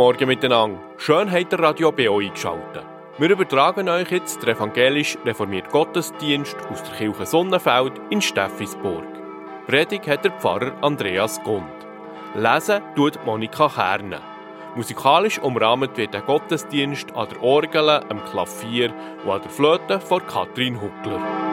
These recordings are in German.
Morgen miteinander. Schön habt ihr Radio BO eingeschaltet. Wir übertragen euch jetzt den evangelisch reformierten Gottesdienst aus der Kirche Sonnenfeld in Steffisburg. Predigt hat der Pfarrer Andreas Gund. Lesen tut Monika Kerne. Musikalisch umrahmt wird der Gottesdienst an der Orgel, am Klavier und an der Flöte von Katrin Huckler.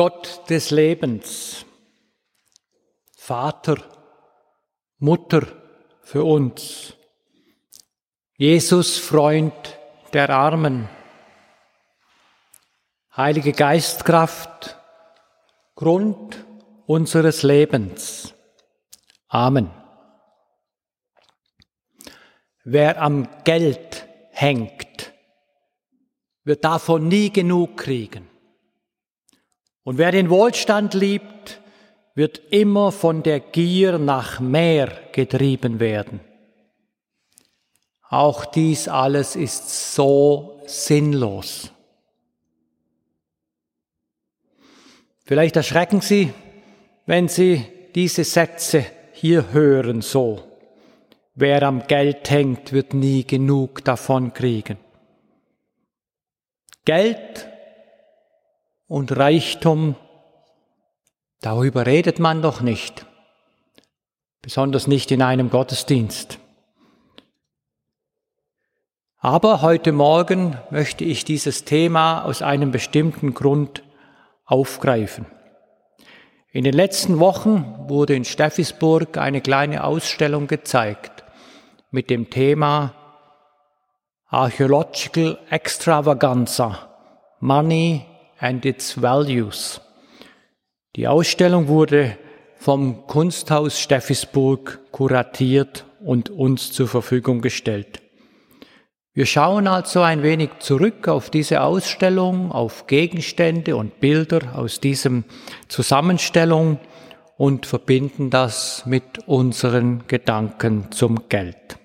Gott des Lebens, Vater, Mutter für uns, Jesus Freund der Armen, Heilige Geistkraft, Grund unseres Lebens. Amen. Wer am Geld hängt, wird davon nie genug kriegen. Und wer den Wohlstand liebt, wird immer von der Gier nach mehr getrieben werden. Auch dies alles ist so sinnlos. Vielleicht erschrecken Sie, wenn Sie diese Sätze hier hören so. Wer am Geld hängt, wird nie genug davon kriegen. Geld und Reichtum, darüber redet man doch nicht, besonders nicht in einem Gottesdienst. Aber heute Morgen möchte ich dieses Thema aus einem bestimmten Grund aufgreifen. In den letzten Wochen wurde in Steffisburg eine kleine Ausstellung gezeigt mit dem Thema Archaeological Extravaganza, Money and its Values. Die Ausstellung wurde vom Kunsthaus Steffisburg kuratiert und uns zur Verfügung gestellt. Wir schauen also ein wenig zurück auf diese Ausstellung, auf Gegenstände und Bilder aus diesem Zusammenstellung und verbinden das mit unseren Gedanken zum Geld.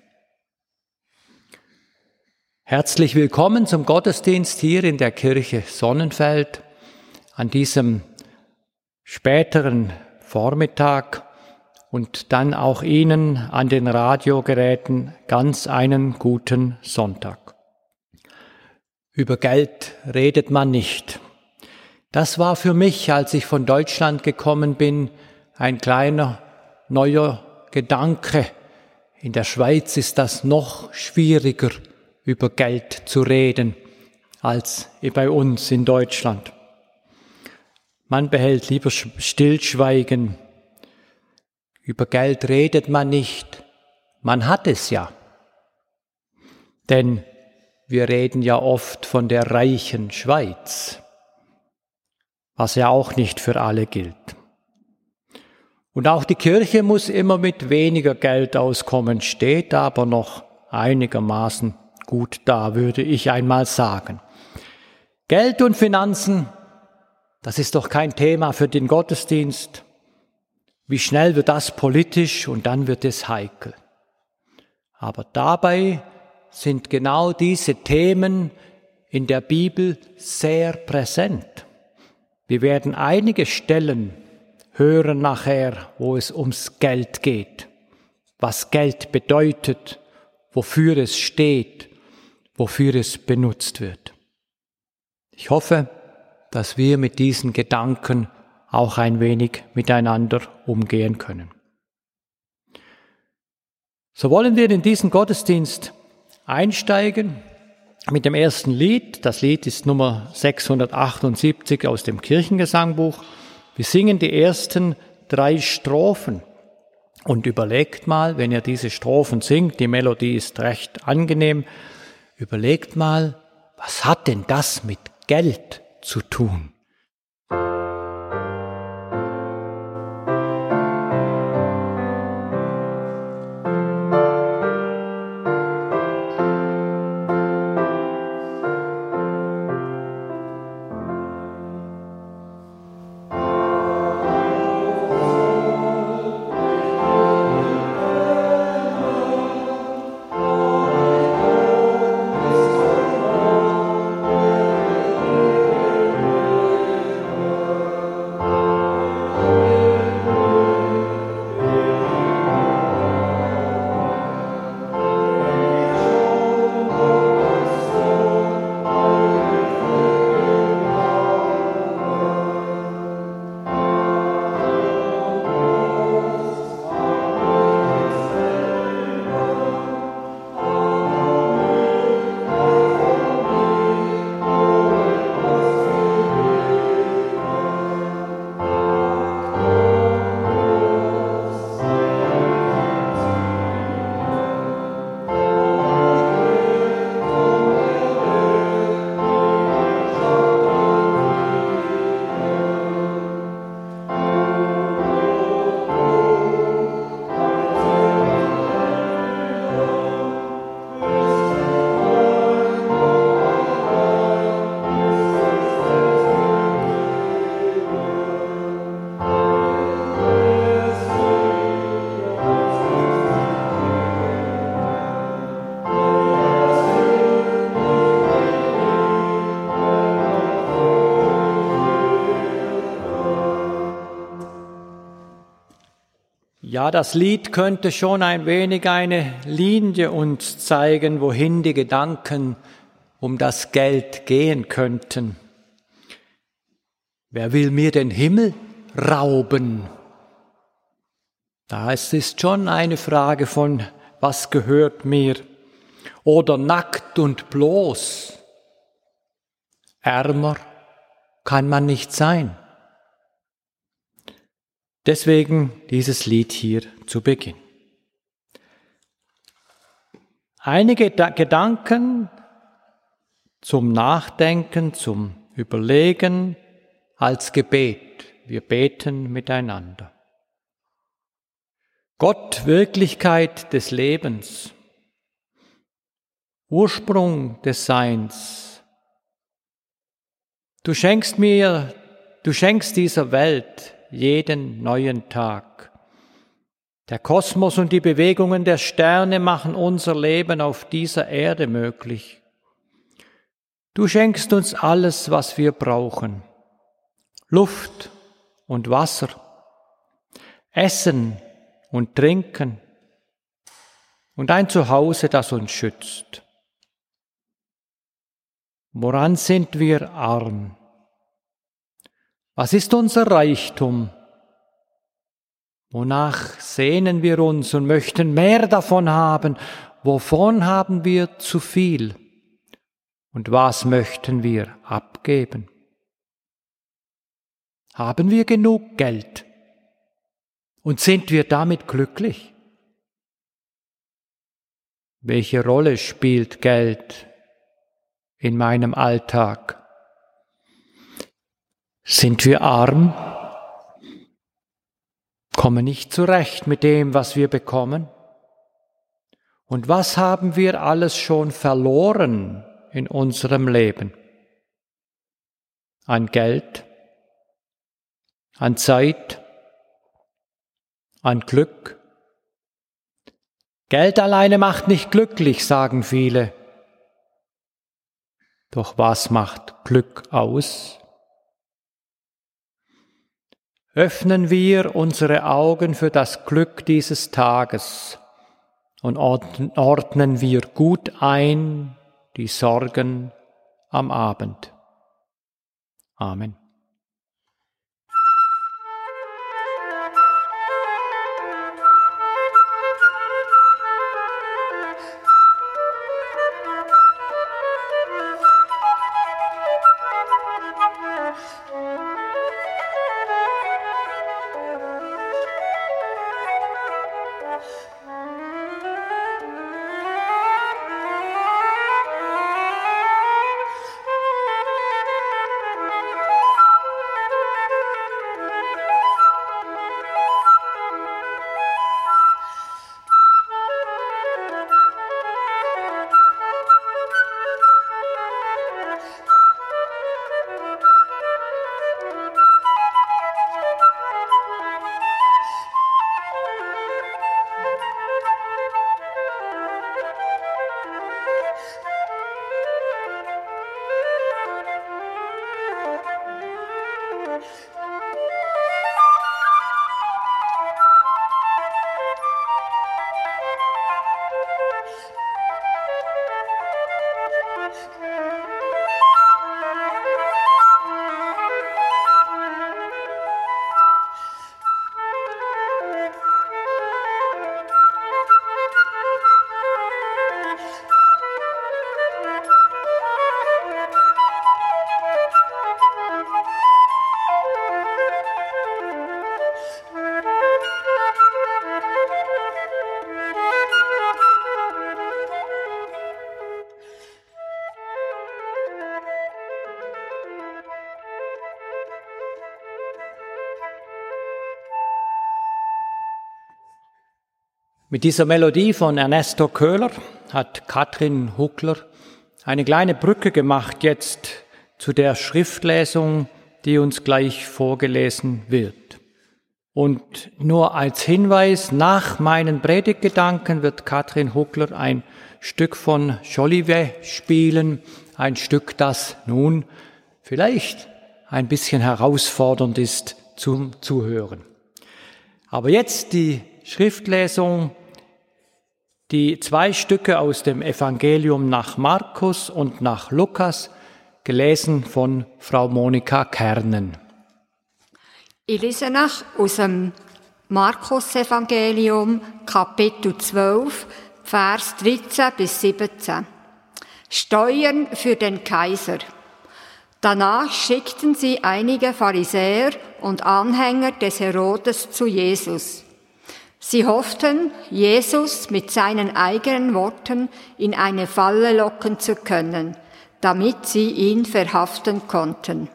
Herzlich willkommen zum Gottesdienst hier in der Kirche Sonnenfeld an diesem späteren Vormittag und dann auch Ihnen an den Radiogeräten ganz einen guten Sonntag. Über Geld redet man nicht. Das war für mich, als ich von Deutschland gekommen bin, ein kleiner neuer Gedanke. In der Schweiz ist das noch schwieriger, über Geld zu reden, als bei uns in Deutschland. Man behält lieber Stillschweigen über Geld redet man nicht, man hat es ja. Denn wir reden ja oft von der reichen Schweiz, was ja auch nicht für alle gilt. Und auch die Kirche muss immer mit weniger Geld auskommen, steht aber noch einigermaßen gut da, würde ich einmal sagen. Geld und Finanzen, das ist doch kein Thema für den Gottesdienst. Wie schnell wird das politisch und dann wird es heikel. Aber dabei sind genau diese Themen in der Bibel sehr präsent. Wir werden einige Stellen hören nachher, wo es ums Geld geht, was Geld bedeutet, wofür es steht, wofür es benutzt wird. Ich hoffe, dass wir mit diesen Gedanken auch ein wenig miteinander umgehen können. So wollen wir in diesen Gottesdienst einsteigen mit dem ersten Lied. Das Lied ist Nummer 678 aus dem Kirchengesangbuch. Wir singen die ersten drei Strophen. Und überlegt mal, wenn ihr diese Strophen singt, die Melodie ist recht angenehm, überlegt mal, was hat denn das mit Geld zu tun? Ja, das Lied könnte schon ein wenig eine Linie uns zeigen, wohin die Gedanken um das Geld gehen könnten. Wer will mir den Himmel rauben? Da ist es schon eine Frage von, was gehört mir? Oder nackt und bloß. Ärmer kann man nicht sein. Deswegen dieses Lied hier zu Beginn. Einige Gedanken zum Nachdenken, zum Überlegen als Gebet. Wir beten miteinander. Gott, Wirklichkeit des Lebens, Ursprung des Seins. Du schenkst mir, du schenkst dieser Welt jeden neuen Tag. Der Kosmos und die Bewegungen der Sterne machen unser Leben auf dieser Erde möglich. Du schenkst uns alles, was wir brauchen. Luft und Wasser, Essen und Trinken und ein Zuhause, das uns schützt. Woran sind wir arm? Was ist unser Reichtum? Wonach sehnen wir uns und möchten mehr davon haben? Wovon haben wir zu viel? Und was möchten wir abgeben? Haben wir genug Geld? Und sind wir damit glücklich? Welche Rolle spielt Geld in meinem Alltag? Sind wir arm? Kommen nicht zurecht mit dem, was wir bekommen? Und was haben wir alles schon verloren in unserem Leben? An Geld, an Zeit, an Glück. Geld alleine macht nicht glücklich, sagen viele. Doch was macht Glück aus? Öffnen wir unsere Augen für das Glück dieses Tages und ordnen wir gut ein die Sorgen am Abend. Amen. Mit dieser Melodie von Ernesto Köhler hat Katrin Huckler eine kleine Brücke gemacht jetzt zu der Schriftlesung, die uns gleich vorgelesen wird. Und nur als Hinweis, nach meinen Predigtgedanken wird Katrin Huckler ein Stück von Jolivet spielen, ein Stück, das nun vielleicht ein bisschen herausfordernd ist zum Zuhören. Aber jetzt die Schriftlesung, die zwei Stücke aus dem Evangelium nach Markus und nach Lukas, gelesen von Frau Monika Kernen. Ich lese nach aus dem Markus-Evangelium, Kapitel 12, Vers 13 bis 17. Steuern für den Kaiser. Danach schickten sie einige Pharisäer und Anhänger des Herodes zu Jesus. Sie hofften, Jesus mit seinen eigenen Worten in eine Falle locken zu können, damit sie ihn verhaften konnten.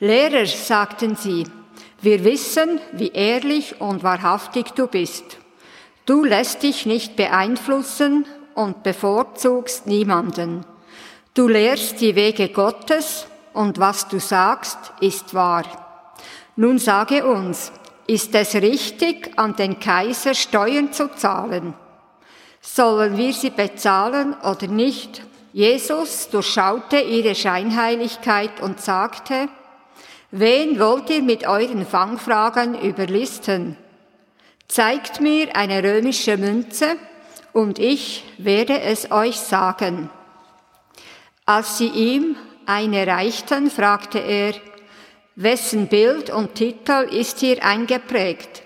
Lehrer, sagten sie, wir wissen, wie ehrlich und wahrhaftig du bist. Du lässt dich nicht beeinflussen und bevorzugst niemanden. Du lehrst die Wege Gottes und was du sagst, ist wahr. Nun sage uns, ist es richtig, an den Kaiser Steuern zu zahlen? Sollen wir sie bezahlen oder nicht? Jesus durchschaute ihre Scheinheiligkeit und sagte, Wen wollt ihr mit euren Fangfragen überlisten? Zeigt mir eine römische Münze und ich werde es euch sagen. Als sie ihm eine reichten, fragte er, wessen Bild und Titel ist hier eingeprägt?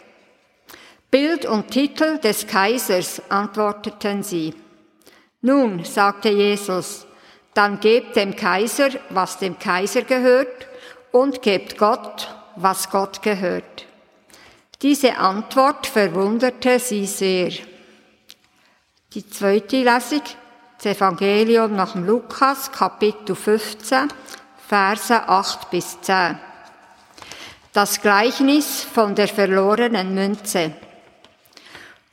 Bild und Titel des Kaisers, antworteten sie. Nun, sagte Jesus, dann gebt dem Kaiser, was dem Kaiser gehört, und gebt Gott, was Gott gehört. Diese Antwort verwunderte sie sehr. Die zweite Lesung, das Evangelium nach Lukas, Kapitel 15, Verse 8 bis 10. Das Gleichnis von der verlorenen Münze.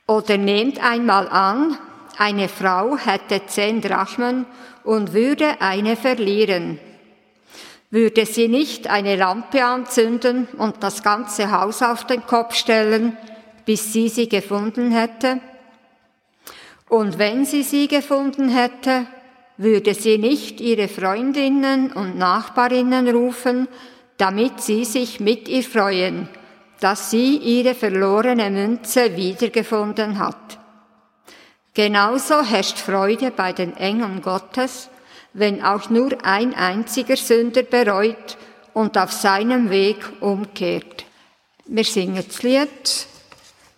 Oder nehmt einmal an, eine Frau hätte zehn Drachmen und würde eine verlieren. Würde sie nicht eine Lampe anzünden und das ganze Haus auf den Kopf stellen, bis sie sie gefunden hätte? Und wenn sie sie gefunden hätte, würde sie nicht ihre Freundinnen und Nachbarinnen rufen, damit sie sich mit ihr freuen, dass sie ihre verlorene Münze wiedergefunden hat. Genauso herrscht Freude bei den Engeln Gottes, wenn auch nur ein einziger Sünder bereut und auf seinem Weg umkehrt. Wir singen das Lied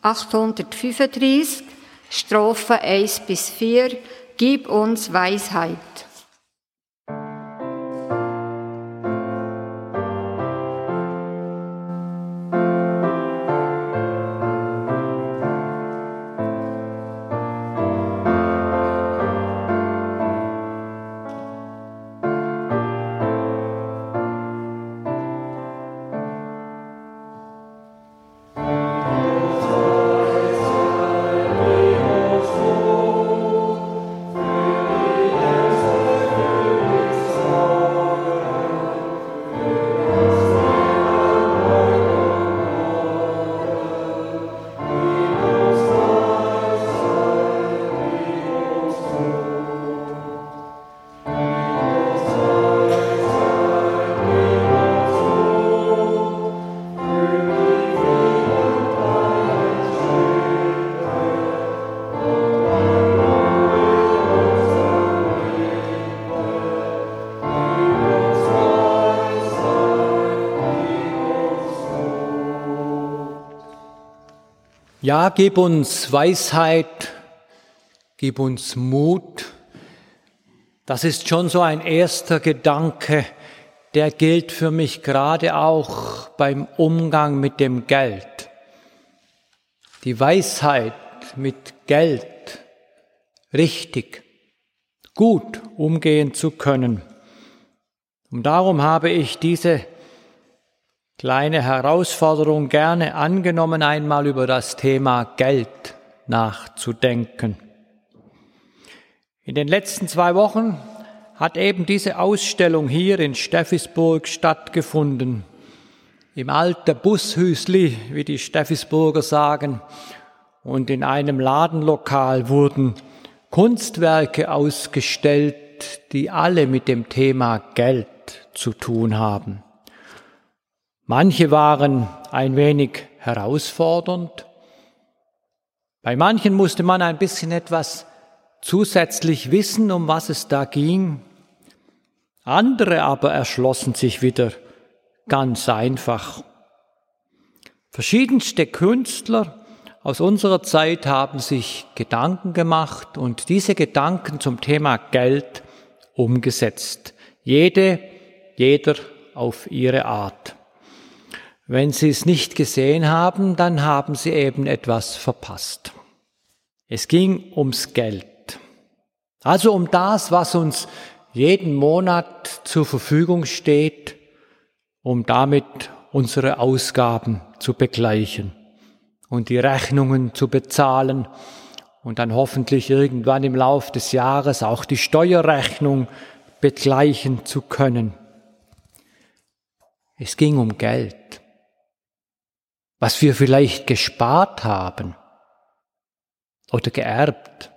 835, Strophe 1 bis 4, Gib uns Weisheit. Ja, gib uns Weisheit, gib uns Mut. Das ist schon so ein erster Gedanke, der gilt für mich gerade auch beim Umgang mit dem Geld. Die Weisheit mit Geld richtig, gut umgehen zu können. Und darum habe ich diese kleine Herausforderung gerne angenommen, einmal über das Thema Geld nachzudenken. In den letzten zwei Wochen hat eben diese Ausstellung hier in Steffisburg stattgefunden. Im alten Bushüsli, wie die Steffisburger sagen. Und in einem Ladenlokal wurden Kunstwerke ausgestellt, die alle mit dem Thema Geld zu tun haben. Manche waren ein wenig herausfordernd. Bei manchen musste man ein bisschen etwas zusätzlich wissen, um was es da ging. Andere aber erschlossen sich wieder ganz einfach. Verschiedenste Künstler aus unserer Zeit haben sich Gedanken gemacht und diese Gedanken zum Thema Geld umgesetzt. Jede jeder auf ihre Art. Wenn Sie es nicht gesehen haben, dann haben Sie eben etwas verpasst. Es ging ums Geld. Also um das, was uns jeden Monat zur Verfügung steht, um damit unsere Ausgaben zu begleichen und die Rechnungen zu bezahlen und dann hoffentlich irgendwann im Lauf des Jahres auch die Steuerrechnung begleichen zu können. Es ging um Geld, was wir vielleicht gespart haben oder geerbt.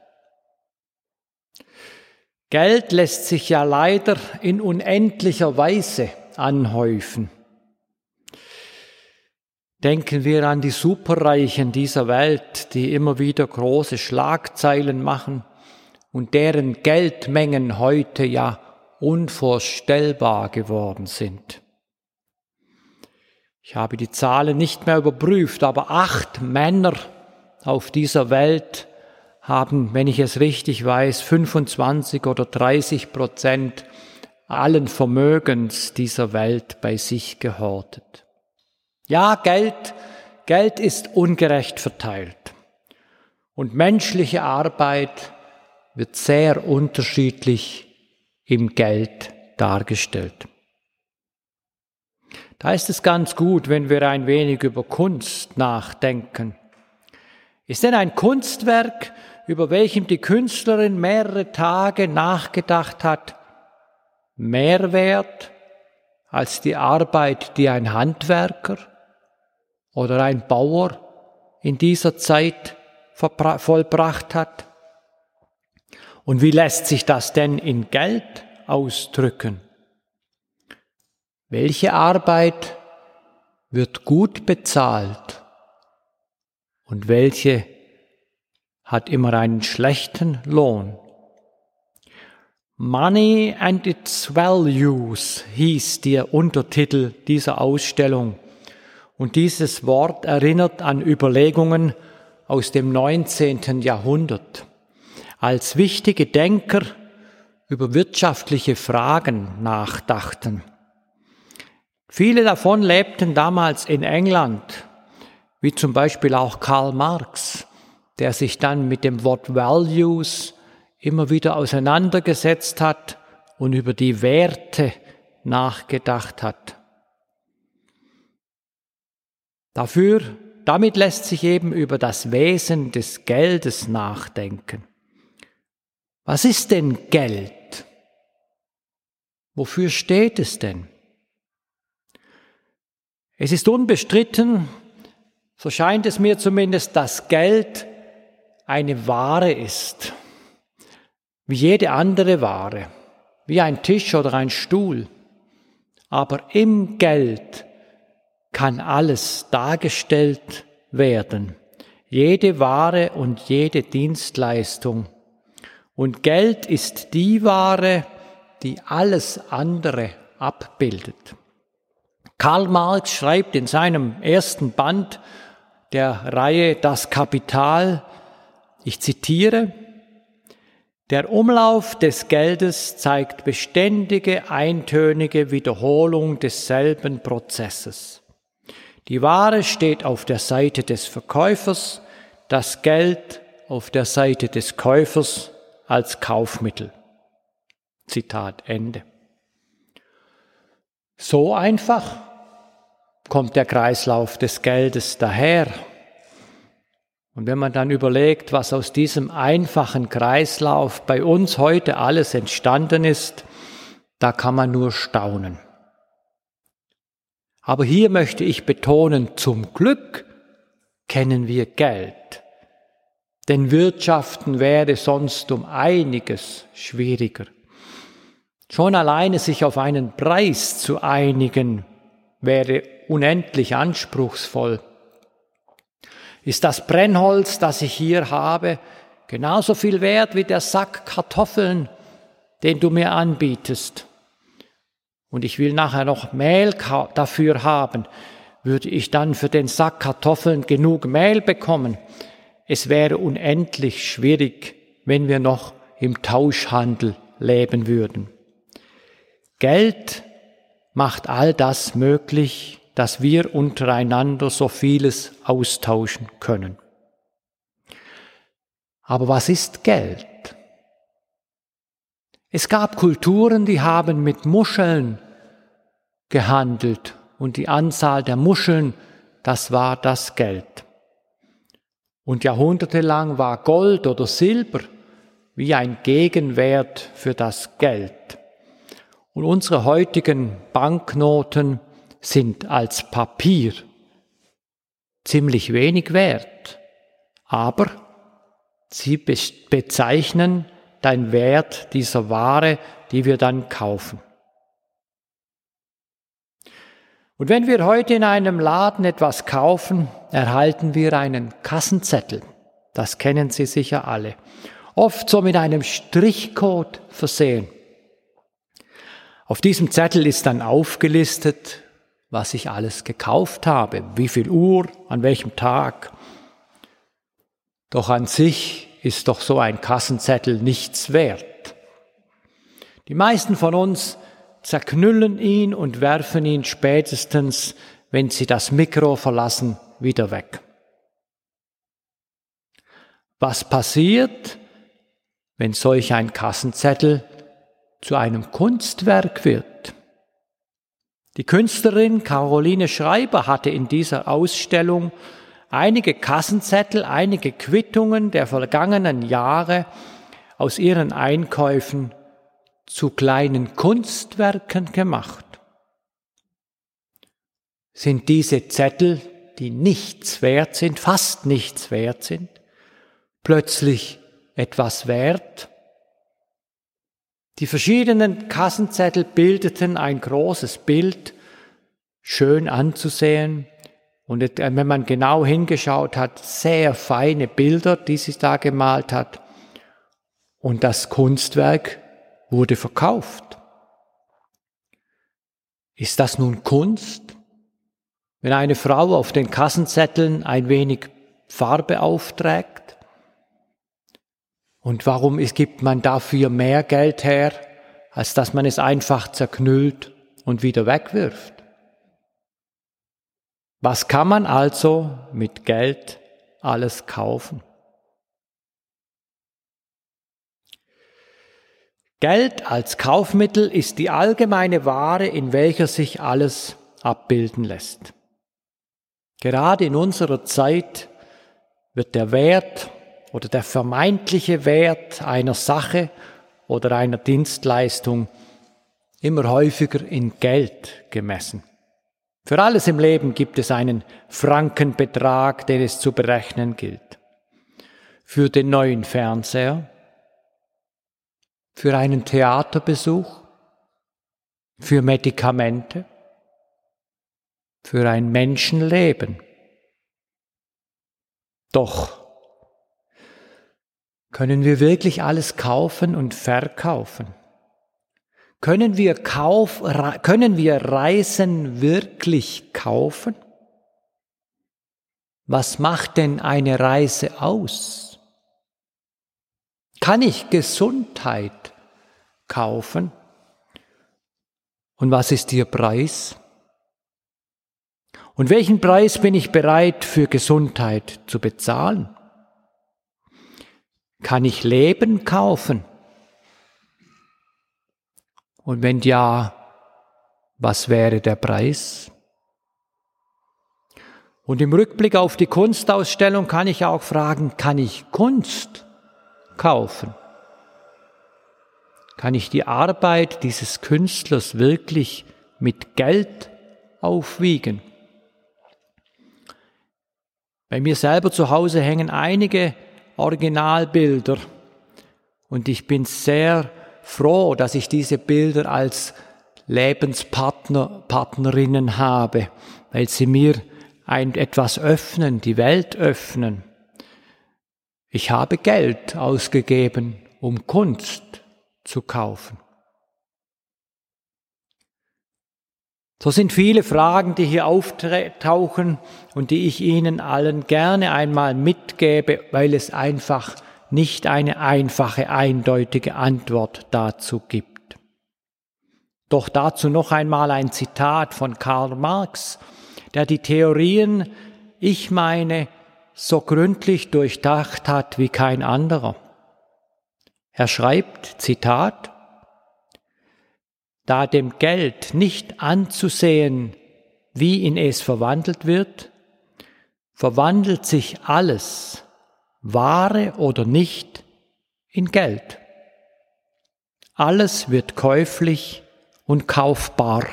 Geld lässt sich ja leider in unendlicher Weise anhäufen. Denken wir an die Superreichen dieser Welt, die immer wieder große Schlagzeilen machen und deren Geldmengen heute ja unvorstellbar geworden sind. Ich habe die Zahlen nicht mehr überprüft, aber acht Männer auf dieser Welt haben, wenn ich es richtig weiß, 25 oder 30 Prozent allen Vermögens dieser Welt bei sich gehortet. Ja, Geld, Geld ist ungerecht verteilt. Und menschliche Arbeit wird sehr unterschiedlich im Geld dargestellt. Da ist es ganz gut, wenn wir ein wenig über Kunst nachdenken. Ist denn ein Kunstwerk, über welchem die Künstlerin mehrere Tage nachgedacht hat, mehr wert als die Arbeit, die ein Handwerker oder ein Bauer in dieser Zeit vollbracht hat? Und wie lässt sich das denn in Geld ausdrücken? Welche Arbeit wird gut bezahlt und welche hat immer einen schlechten Lohn? Money and its Values hieß der Untertitel dieser Ausstellung. Und dieses Wort erinnert an Überlegungen aus dem 19. Jahrhundert, als wichtige Denker über wirtschaftliche Fragen nachdachten. Viele davon lebten damals in England, wie zum Beispiel auch Karl Marx, der sich dann mit dem Wort Values immer wieder auseinandergesetzt hat und über die Werte nachgedacht hat. Dafür, damit lässt sich eben über das Wesen des Geldes nachdenken. Was ist denn Geld? Wofür steht es denn? Es ist unbestritten, so scheint es mir zumindest, dass Geld eine Ware ist, wie jede andere Ware, wie ein Tisch oder ein Stuhl. Aber im Geld kann alles dargestellt werden. Jede Ware und jede Dienstleistung. Und Geld ist die Ware, die alles andere abbildet. Karl Marx schreibt in seinem ersten Band der Reihe Das Kapital, ich zitiere, der Umlauf des Geldes zeigt beständige, eintönige Wiederholung desselben Prozesses. Die Ware steht auf der Seite des Verkäufers, das Geld auf der Seite des Käufers als Kaufmittel. Zitat Ende. So einfach kommt der Kreislauf des Geldes daher. Und wenn man dann überlegt, was aus diesem einfachen Kreislauf bei uns heute alles entstanden ist, da kann man nur staunen. Aber hier möchte ich betonen, zum Glück kennen wir Geld. Denn Wirtschaften wäre sonst um einiges schwieriger. Schon alleine sich auf einen Preis zu einigen, wäre unendlich anspruchsvoll. Ist das Brennholz, das ich hier habe, genauso viel wert wie der Sack Kartoffeln, den du mir anbietest? und ich will nachher noch Mehl dafür haben, würde ich dann für den Sack Kartoffeln genug Mehl bekommen? Es wäre unendlich schwierig, wenn wir noch im Tauschhandel leben würden. Geld macht all das möglich, dass wir untereinander so vieles austauschen können. Aber was ist Geld? Es gab Kulturen, die haben mit Muscheln gehandelt und die Anzahl der Muscheln, das war das Geld. Und jahrhundertelang war Gold oder Silber wie ein Gegenwert für das Geld. Und unsere heutigen Banknoten sind als Papier ziemlich wenig wert, aber sie bezeichnen den Wert dieser Ware, die wir dann kaufen. Und wenn wir heute in einem Laden etwas kaufen, erhalten wir einen Kassenzettel. Das kennen Sie sicher alle. Oft so mit einem Strichcode versehen. Auf diesem Zettel ist dann aufgelistet, was ich alles gekauft habe, wie viel Uhr, an welchem Tag. Doch an sich ist doch so ein Kassenzettel nichts wert. Die meisten von uns zerknüllen ihn und werfen ihn spätestens, wenn sie das Mikro verlassen, wieder weg. Was passiert, wenn solch ein Kassenzettel zu einem Kunstwerk wird? Die Künstlerin Caroline Schreiber hatte in dieser Ausstellung einige Kassenzettel, einige Quittungen der vergangenen Jahre aus ihren Einkäufen zu kleinen Kunstwerken gemacht. Sind diese Zettel, die nichts wert sind, fast nichts wert sind, plötzlich etwas wert? Die verschiedenen Kassenzettel bildeten ein großes Bild, schön anzusehen, und wenn man genau hingeschaut hat, sehr feine Bilder, die sie da gemalt hat. Und das Kunstwerk wurde verkauft. Ist das nun Kunst? Wenn eine Frau auf den Kassenzetteln ein wenig Farbe aufträgt? Und warum gibt man dafür mehr Geld her, als dass man es einfach zerknüllt und wieder wegwirft? Was kann man also mit Geld alles kaufen? Geld als Kaufmittel ist die allgemeine Ware, in welcher sich alles abbilden lässt. Gerade in unserer Zeit wird der Wert oder der vermeintliche Wert einer Sache oder einer Dienstleistung immer häufiger in Geld gemessen. Für alles im Leben gibt es einen Frankenbetrag, den es zu berechnen gilt. Für den neuen Fernseher, für einen Theaterbesuch, für Medikamente, für ein Menschenleben. Doch können wir wirklich alles kaufen und verkaufen? Können wir, Kauf, können wir Reisen wirklich kaufen? Was macht denn eine Reise aus? Kann ich Gesundheit kaufen? Und was ist ihr Preis? Und welchen Preis bin ich bereit für Gesundheit zu bezahlen? Kann ich Leben kaufen? Und wenn ja, was wäre der Preis? Und im Rückblick auf die Kunstausstellung kann ich auch fragen, kann ich Kunst kaufen? Kann ich die Arbeit dieses Künstlers wirklich mit Geld aufwiegen? Bei mir selber zu Hause hängen einige Originalbilder und ich bin sehr froh, dass ich diese Bilder als Lebenspartner, Partnerinnen habe, weil sie mir ein, etwas öffnen, die Welt öffnen. Ich habe Geld ausgegeben, um Kunst zu kaufen. So sind viele Fragen, die hier auftauchen und die ich Ihnen allen gerne einmal mitgebe, weil es einfach nicht eine einfache, eindeutige Antwort dazu gibt. Doch dazu noch einmal ein Zitat von Karl Marx, der die Theorien, ich meine, so gründlich durchdacht hat wie kein anderer. Er schreibt, Zitat, da dem Geld nicht anzusehen, wie in es verwandelt wird, verwandelt sich alles, Ware oder nicht, in Geld. Alles wird käuflich und kaufbar.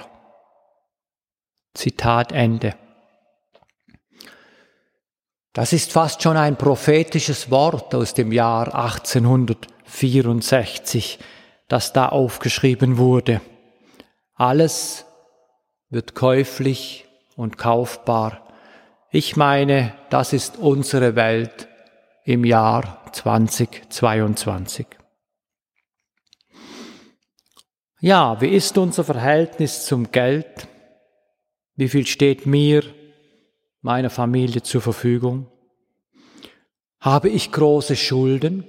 Zitat Ende. Das ist fast schon ein prophetisches Wort aus dem Jahr 1864, das da aufgeschrieben wurde. Alles wird käuflich und kaufbar. Ich meine, das ist unsere Welt im Jahr 2022. Ja, wie ist unser Verhältnis zum Geld? Wie viel steht mir, meiner Familie zur Verfügung? Habe ich große Schulden?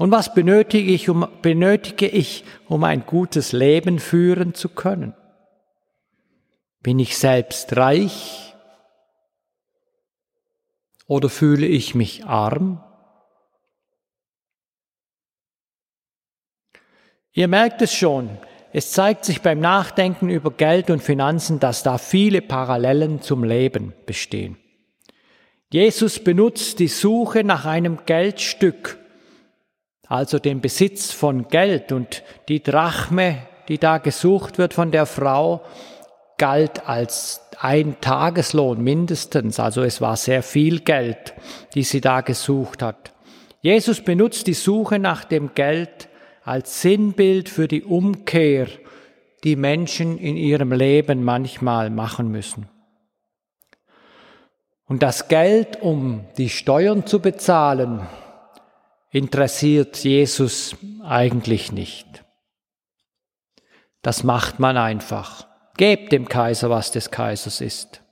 Und was benötige ich, um, benötige ich, um ein gutes Leben führen zu können? Bin ich selbst reich? Oder fühle ich mich arm? Ihr merkt es schon, es zeigt sich beim Nachdenken über Geld und Finanzen, dass da viele Parallelen zum Leben bestehen. Jesus benutzt die Suche nach einem Geldstück also den Besitz von Geld und die Drachme, die da gesucht wird von der Frau, galt als ein Tageslohn mindestens, also es war sehr viel Geld, die sie da gesucht hat. Jesus benutzt die Suche nach dem Geld als Sinnbild für die Umkehr, die Menschen in ihrem Leben manchmal machen müssen. Und das Geld, um die Steuern zu bezahlen, interessiert Jesus eigentlich nicht. Das macht man einfach. Gebt dem Kaiser, was des Kaisers ist.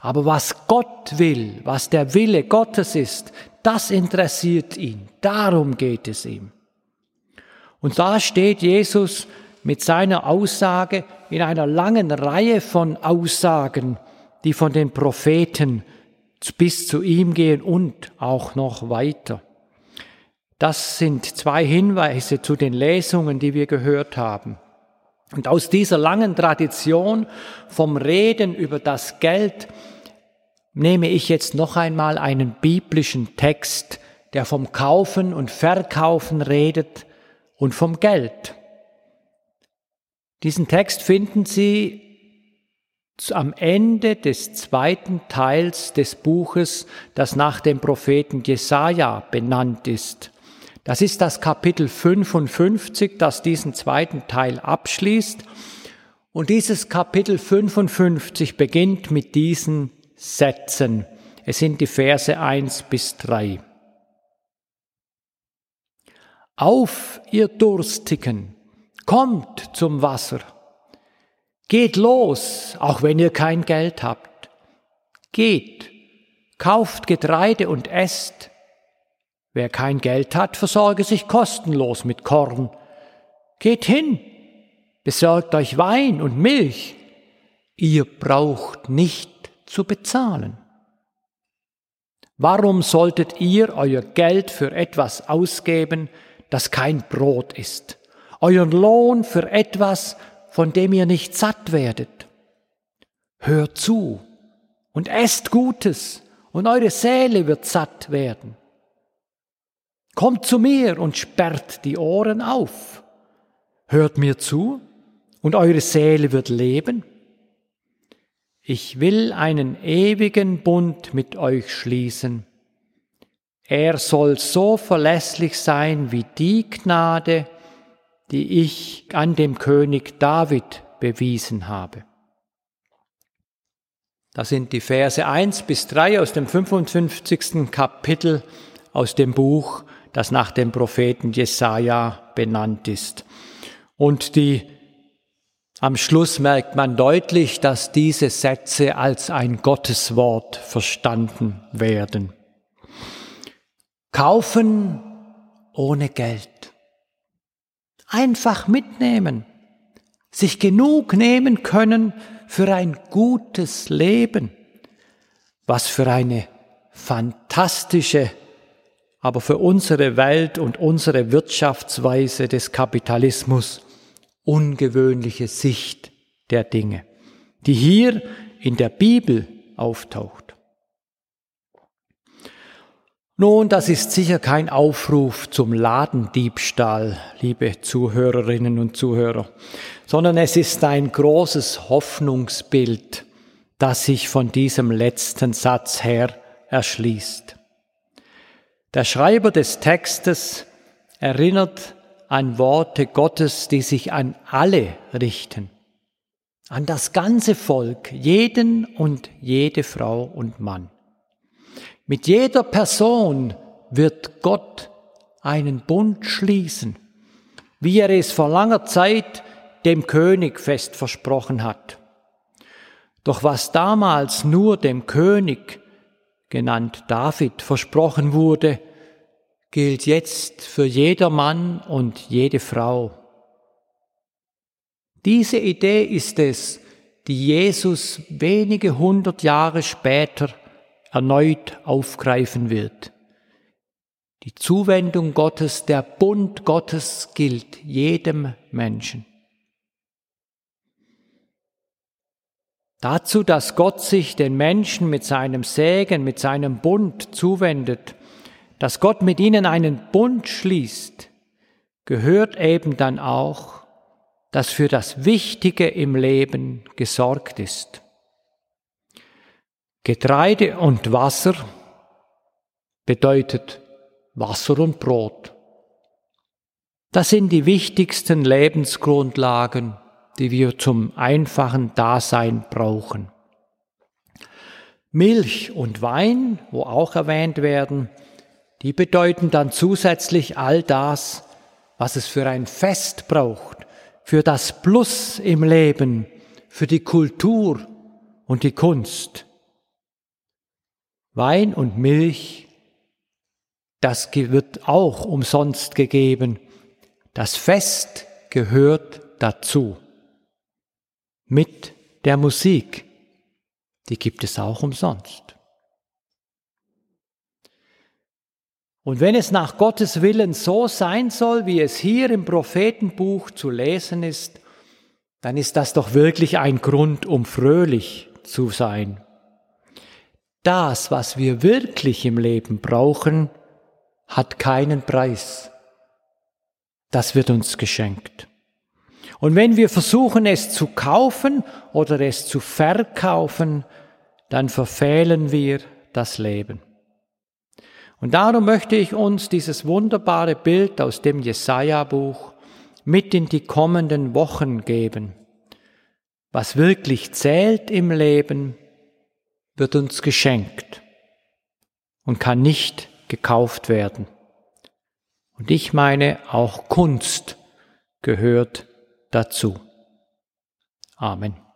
Aber was Gott will, was der Wille Gottes ist, das interessiert ihn. Darum geht es ihm. Und da steht Jesus mit seiner Aussage in einer langen Reihe von Aussagen, die von den Propheten bis zu ihm gehen und auch noch weiter. Das sind zwei Hinweise zu den Lesungen, die wir gehört haben. Und aus dieser langen Tradition vom Reden über das Geld nehme ich jetzt noch einmal einen biblischen Text, der vom Kaufen und Verkaufen redet und vom Geld. Diesen Text finden Sie am Ende des zweiten Teils des Buches, das nach dem Propheten Jesaja benannt ist. Das ist das Kapitel 55, das diesen zweiten Teil abschließt. Und dieses Kapitel 55 beginnt mit diesen Sätzen. Es sind die Verse 1 bis 3. Auf, ihr Durstigen, kommt zum Wasser. Geht los, auch wenn ihr kein Geld habt. Geht, kauft Getreide und esst. Wer kein Geld hat, versorge sich kostenlos mit Korn. Geht hin, besorgt euch Wein und Milch. Ihr braucht nicht zu bezahlen. Warum solltet ihr euer Geld für etwas ausgeben, das kein Brot ist? Euren Lohn für etwas, von dem ihr nicht satt werdet? Hört zu und esst Gutes, und eure Seele wird satt werden. Kommt zu mir und sperrt die Ohren auf. Hört mir zu und eure Seele wird leben. Ich will einen ewigen Bund mit euch schließen. Er soll so verlässlich sein wie die Gnade, die ich an dem König David bewiesen habe. Das sind die Verse 1 bis 3 aus dem 55. Kapitel aus dem Buch das nach dem Propheten Jesaja benannt ist. Und die, am Schluss merkt man deutlich, dass diese Sätze als ein Gotteswort verstanden werden. Kaufen ohne Geld. Einfach mitnehmen. sich genug nehmen können für ein gutes Leben. Was für eine fantastische, aber für unsere Welt und unsere Wirtschaftsweise des Kapitalismus ungewöhnliche Sicht der Dinge, die hier in der Bibel auftaucht. Nun, das ist sicher kein Aufruf zum Ladendiebstahl, liebe Zuhörerinnen und Zuhörer, sondern es ist ein großes Hoffnungsbild, das sich von diesem letzten Satz her erschließt. Der Schreiber des Textes erinnert an Worte Gottes, die sich an alle richten, an das ganze Volk, jeden und jede Frau und Mann. Mit jeder Person wird Gott einen Bund schließen, wie er es vor langer Zeit dem König fest versprochen hat. Doch was damals nur dem König, genannt David, versprochen wurde, gilt jetzt für jeder Mann und jede Frau. Diese Idee ist es, die Jesus wenige hundert Jahre später erneut aufgreifen wird. Die Zuwendung Gottes, der Bund Gottes gilt jedem Menschen. Dazu, dass Gott sich den Menschen mit seinem Segen, mit seinem Bund zuwendet, dass Gott mit ihnen einen Bund schließt, gehört eben dann auch, dass für das Wichtige im Leben gesorgt ist. Getreide und Wasser bedeutet Wasser und Brot. Das sind die wichtigsten Lebensgrundlagen, die wir zum einfachen Dasein brauchen. Milch und Wein, wo auch erwähnt werden, die bedeuten dann zusätzlich all das, was es für ein Fest braucht, für das Plus im Leben, für die Kultur und die Kunst. Wein und Milch, das wird auch umsonst gegeben. Das Fest gehört dazu. Mit der Musik, die gibt es auch umsonst. Und wenn es nach Gottes Willen so sein soll, wie es hier im Prophetenbuch zu lesen ist, dann ist das doch wirklich ein Grund, um fröhlich zu sein das, was wir wirklich im Leben brauchen, hat keinen Preis. Das wird uns geschenkt. Und wenn wir versuchen, es zu kaufen oder es zu verkaufen, dann verfehlen wir das Leben. Und darum möchte ich uns dieses wunderbare Bild aus dem Jesaja-Buch mit in die kommenden Wochen geben. Was wirklich zählt im Leben, wird uns geschenkt und kann nicht gekauft werden. Und ich meine, auch Kunst gehört dazu. Amen.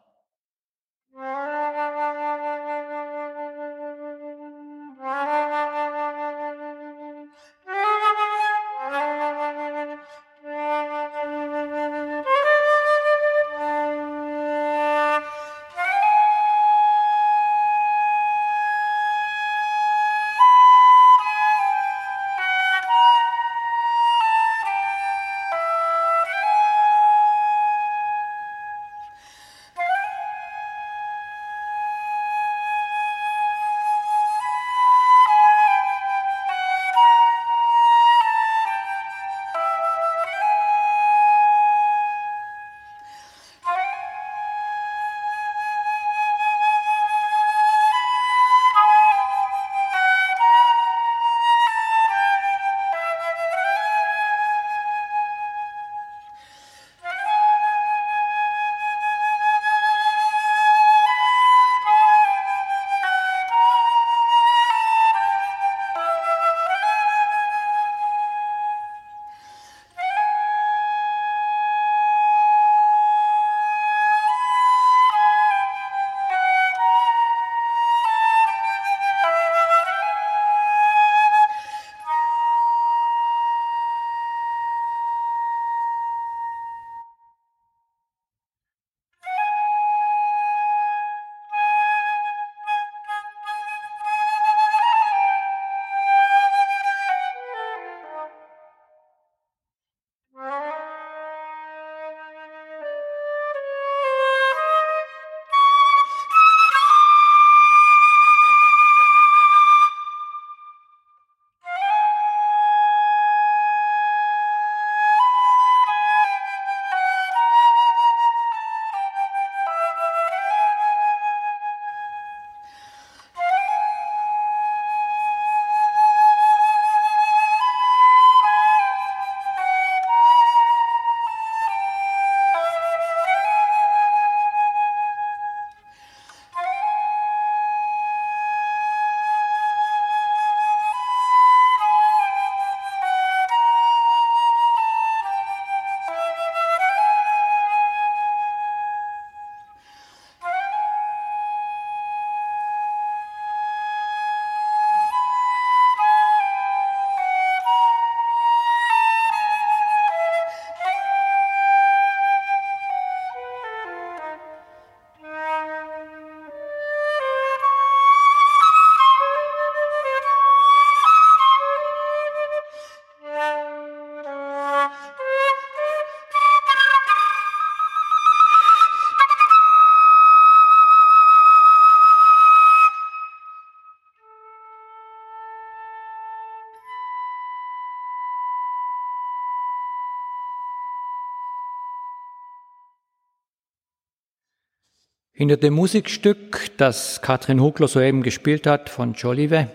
Hinter dem Musikstück, das Katrin Hugler soeben gespielt hat von Jolive,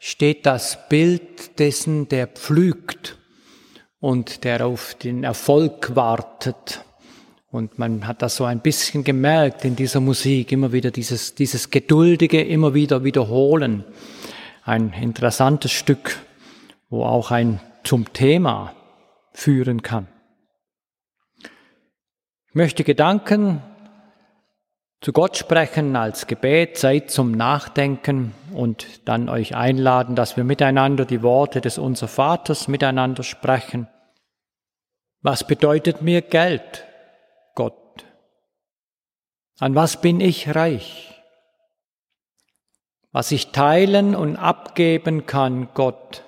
steht das Bild dessen, der pflügt und der auf den Erfolg wartet. Und man hat das so ein bisschen gemerkt in dieser Musik, immer wieder dieses, dieses geduldige, immer wieder wiederholen. Ein interessantes Stück, wo auch ein zum Thema führen kann. Ich möchte Gedanken zu Gott sprechen als Gebet, Zeit zum Nachdenken und dann euch einladen, dass wir miteinander die Worte des Unser Vaters miteinander sprechen. Was bedeutet mir Geld, Gott? An was bin ich reich? Was ich teilen und abgeben kann, Gott,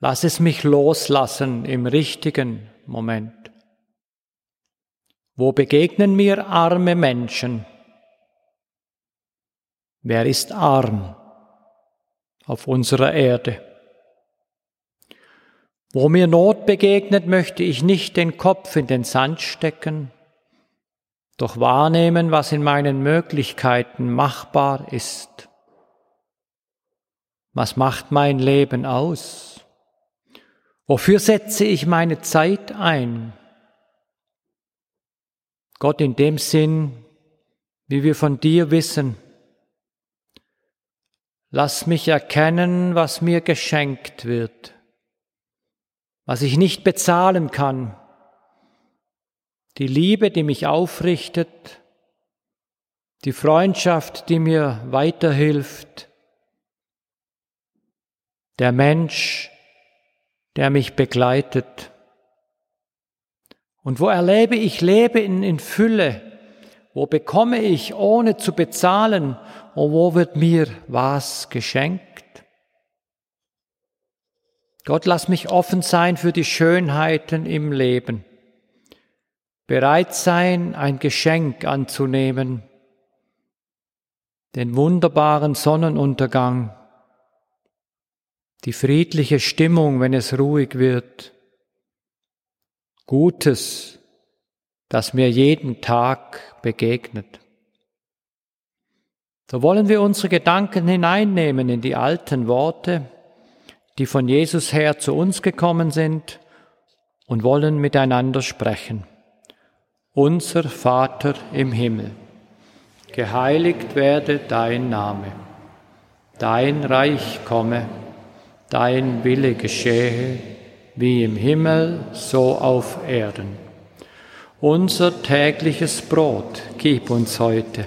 lass es mich loslassen im richtigen Moment. Wo begegnen mir arme Menschen? Wer ist arm auf unserer Erde? Wo mir Not begegnet, möchte ich nicht den Kopf in den Sand stecken, doch wahrnehmen, was in meinen Möglichkeiten machbar ist. Was macht mein Leben aus? Wofür setze ich meine Zeit ein? Gott in dem Sinn, wie wir von dir wissen, Lass mich erkennen, was mir geschenkt wird, was ich nicht bezahlen kann, die Liebe, die mich aufrichtet, die Freundschaft, die mir weiterhilft, der Mensch, der mich begleitet. Und wo erlebe ich Leben in Fülle, wo bekomme ich ohne zu bezahlen und wo wird mir was geschenkt? Gott, lass mich offen sein für die Schönheiten im Leben, bereit sein, ein Geschenk anzunehmen, den wunderbaren Sonnenuntergang, die friedliche Stimmung, wenn es ruhig wird, Gutes, das mir jeden Tag begegnet. So wollen wir unsere Gedanken hineinnehmen in die alten Worte, die von Jesus her zu uns gekommen sind und wollen miteinander sprechen. Unser Vater im Himmel, geheiligt werde dein Name, dein Reich komme, dein Wille geschehe, wie im Himmel, so auf Erden. Unser tägliches Brot gib uns heute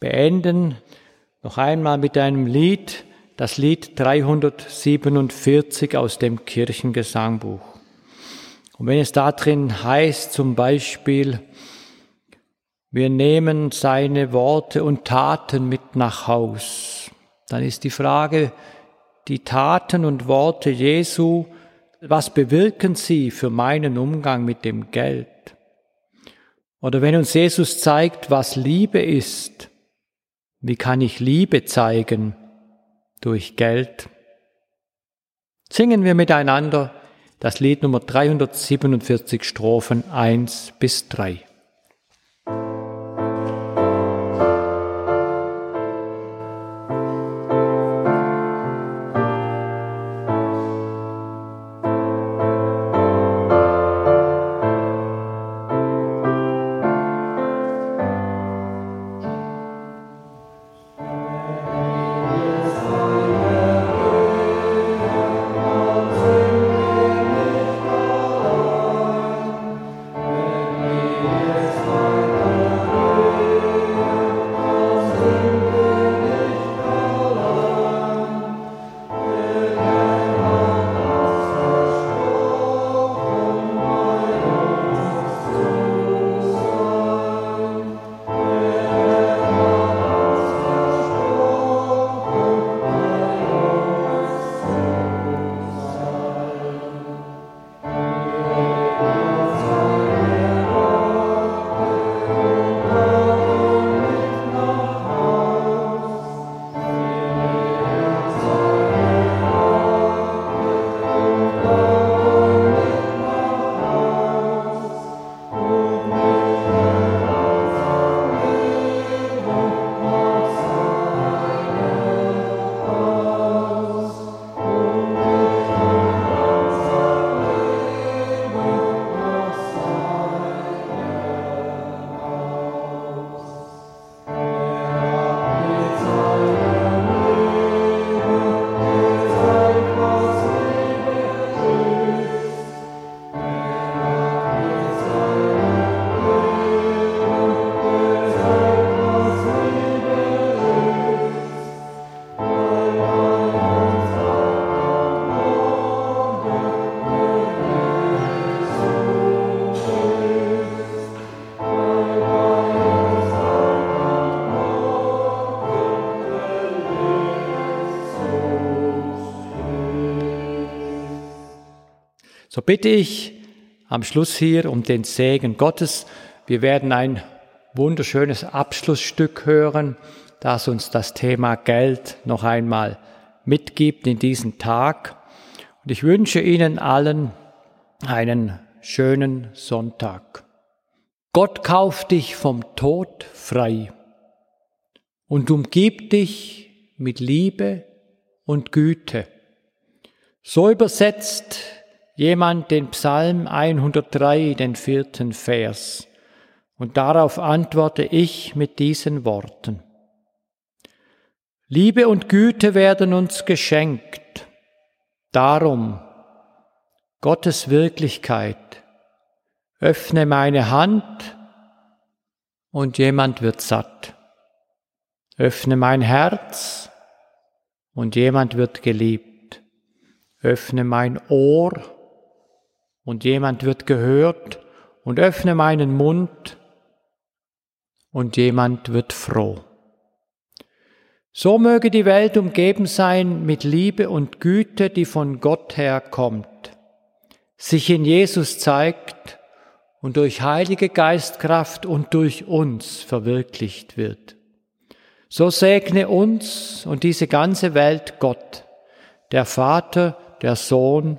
beenden noch einmal mit einem Lied, das Lied 347 aus dem Kirchengesangbuch. Und wenn es da drin heißt zum Beispiel, wir nehmen seine Worte und Taten mit nach Haus, dann ist die Frage, die Taten und Worte Jesu, was bewirken sie für meinen Umgang mit dem Geld? Oder wenn uns Jesus zeigt, was Liebe ist, wie kann ich Liebe zeigen? Durch Geld. Singen wir miteinander das Lied Nummer 347 Strophen 1 bis 3. So bitte ich am Schluss hier um den Segen Gottes. Wir werden ein wunderschönes Abschlussstück hören, das uns das Thema Geld noch einmal mitgibt in diesen Tag. Und ich wünsche Ihnen allen einen schönen Sonntag. Gott kauft dich vom Tod frei und umgibt dich mit Liebe und Güte. So übersetzt jemand den Psalm 103, den vierten Vers. Und darauf antworte ich mit diesen Worten. Liebe und Güte werden uns geschenkt. Darum, Gottes Wirklichkeit, öffne meine Hand und jemand wird satt. Öffne mein Herz und jemand wird geliebt. Öffne mein Ohr und jemand wird gehört und öffne meinen Mund und jemand wird froh. So möge die Welt umgeben sein mit Liebe und Güte, die von Gott herkommt, sich in Jesus zeigt und durch Heilige Geistkraft und durch uns verwirklicht wird. So segne uns und diese ganze Welt Gott, der Vater, der Sohn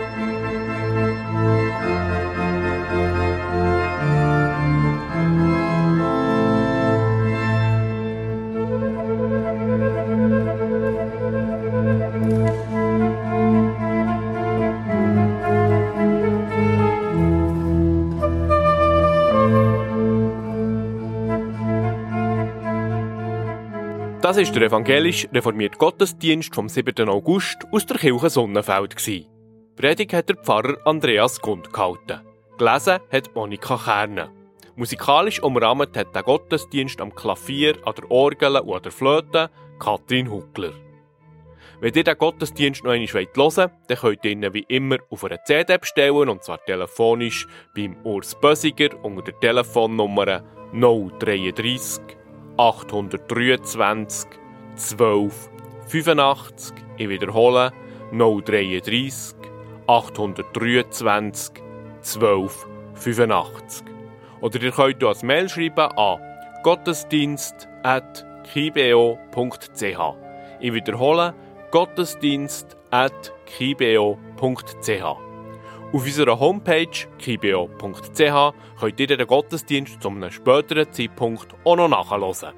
Das ist der evangelisch reformierte Gottesdienst vom 7. August aus der Kirche Sonnenfeld. Die Predigt hat der Pfarrer Andreas Gund gehalten. Gelesen hat Monika Kerne. Musikalisch umrahmt hat der Gottesdienst am Klavier, an der Orgel und an der Flöte Katrin Huckler. Wenn ihr den Gottesdienst noch einmal hören wollt, dann könnt ihr ihn wie immer auf einer CD bestellen, und zwar telefonisch beim Urs Bösiger unter der Telefonnummer 033 823 12 85. Ich wiederhole 033 823 12 85. Oder ihr könnt uns Mail schreiben an gottesdienst.kibeo.ch. Ich wiederhole gottesdienst.kibeo.ch. Auf unserer Homepage kibio.ch könnt ihr den Gottesdienst zu einem späteren Zeitpunkt auch noch nachhören.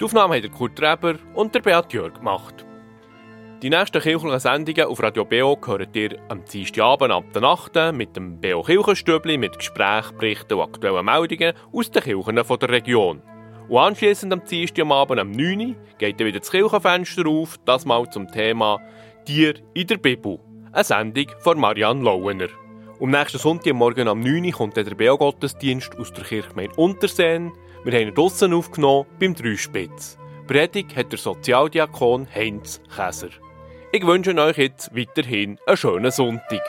Die Aufnahme haben Kurt Reber und der Beat Jörg gemacht. Die nächsten kirchlichen Sendungen auf Radio BO hört ihr am Dienstagabend ab der Nacht mit dem BO Kirchenstübli mit Gesprächen, Berichten und aktuellen Meldungen aus den Kirchen der Region. Und anschliessend am Dienstagabend am 9 Uhr geht dann wieder das Kirchenfenster auf, das mal zum Thema Tier in der Bibel. Eine Sendung von Marianne Lauener. Am nächsten Sonntagmorgen am 9 Uhr kommt der Beo-Gottesdienst aus der Kirchgemeinde Unterseen. Wir haben ihn draussen aufgenommen beim Dreispitz. Predigt hat der Sozialdiakon Heinz Käser. Ich wünsche euch jetzt weiterhin einen schönen Sonntag.